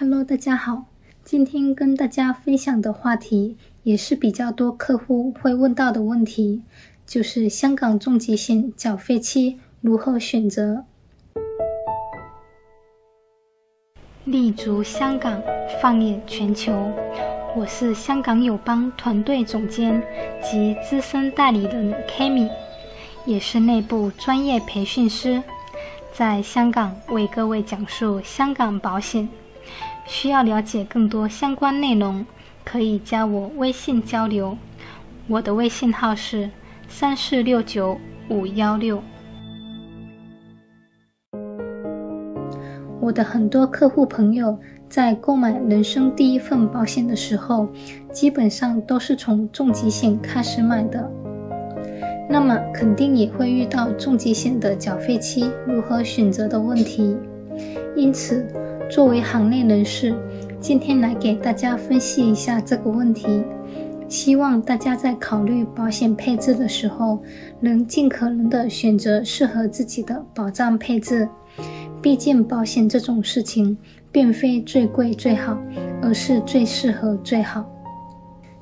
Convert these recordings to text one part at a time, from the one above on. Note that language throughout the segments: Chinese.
Hello，大家好，今天跟大家分享的话题也是比较多客户会问到的问题，就是香港重疾险缴费期如何选择。立足香港，放眼全球，我是香港友邦团队总监及资深代理人 Kami，也是内部专业培训师，在香港为各位讲述香港保险。需要了解更多相关内容，可以加我微信交流。我的微信号是三四六九五幺六。我的很多客户朋友在购买人生第一份保险的时候，基本上都是从重疾险开始买的，那么肯定也会遇到重疾险的缴费期如何选择的问题，因此。作为行内人士，今天来给大家分析一下这个问题，希望大家在考虑保险配置的时候，能尽可能的选择适合自己的保障配置。毕竟保险这种事情，并非最贵最好，而是最适合最好。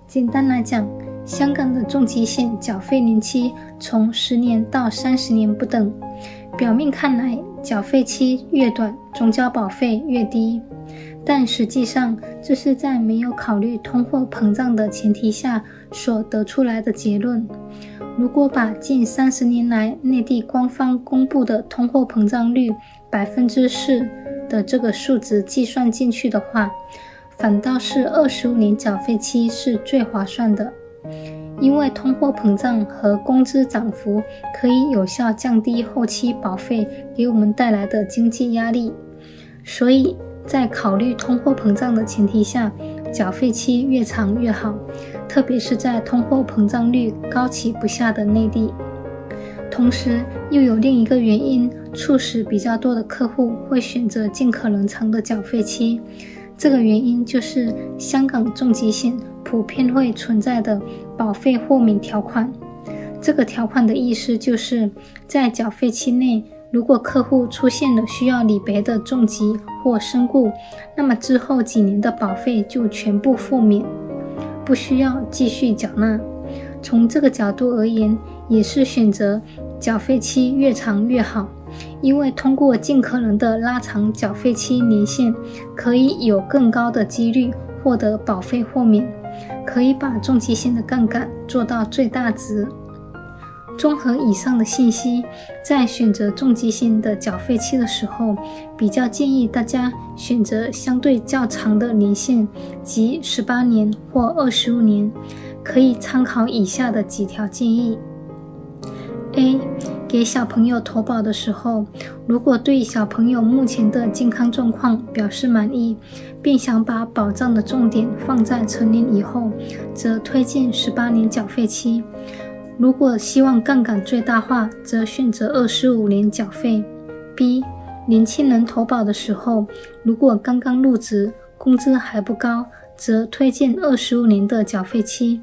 简单来讲，香港的重疾险缴费年期从十年到三十年不等。表面看来，缴费期越短，总交保费越低，但实际上这是在没有考虑通货膨胀的前提下所得出来的结论。如果把近三十年来内地官方公布的通货膨胀率百分之四的这个数值计算进去的话，反倒是二十五年缴费期是最划算的。因为通货膨胀和工资涨幅可以有效降低后期保费给我们带来的经济压力，所以在考虑通货膨胀的前提下，缴费期越长越好，特别是在通货膨胀率高企不下的内地。同时，又有另一个原因促使比较多的客户会选择尽可能长的缴费期，这个原因就是香港重疾险。普遍会存在的保费豁免条款，这个条款的意思就是在缴费期内，如果客户出现了需要理赔的重疾或身故，那么之后几年的保费就全部豁免，不需要继续缴纳。从这个角度而言，也是选择缴费期越长越好，因为通过尽可能的拉长缴费期年限，可以有更高的几率获得保费豁免。可以把重疾险的杠杆做到最大值。综合以上的信息，在选择重疾险的缴费期的时候，比较建议大家选择相对较长的年限，即十八年或二十五年。可以参考以下的几条建议：A，给小朋友投保的时候，如果对小朋友目前的健康状况表示满意。并想把保障的重点放在成年以后，则推荐十八年缴费期；如果希望杠杆最大化，则选择二十五年缴费。B. 年轻人投保的时候，如果刚刚入职，工资还不高，则推荐二十五年的缴费期；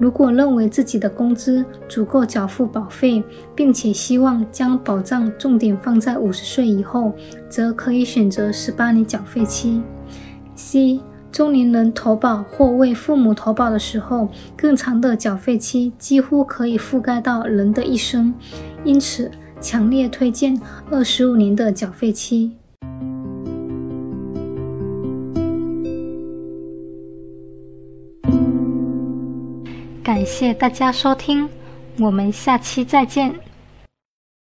如果认为自己的工资足够缴付保费，并且希望将保障重点放在五十岁以后，则可以选择十八年缴费期。C 中年人投保或为父母投保的时候，更长的缴费期几乎可以覆盖到人的一生，因此强烈推荐二十五年的缴费期。感谢大家收听，我们下期再见。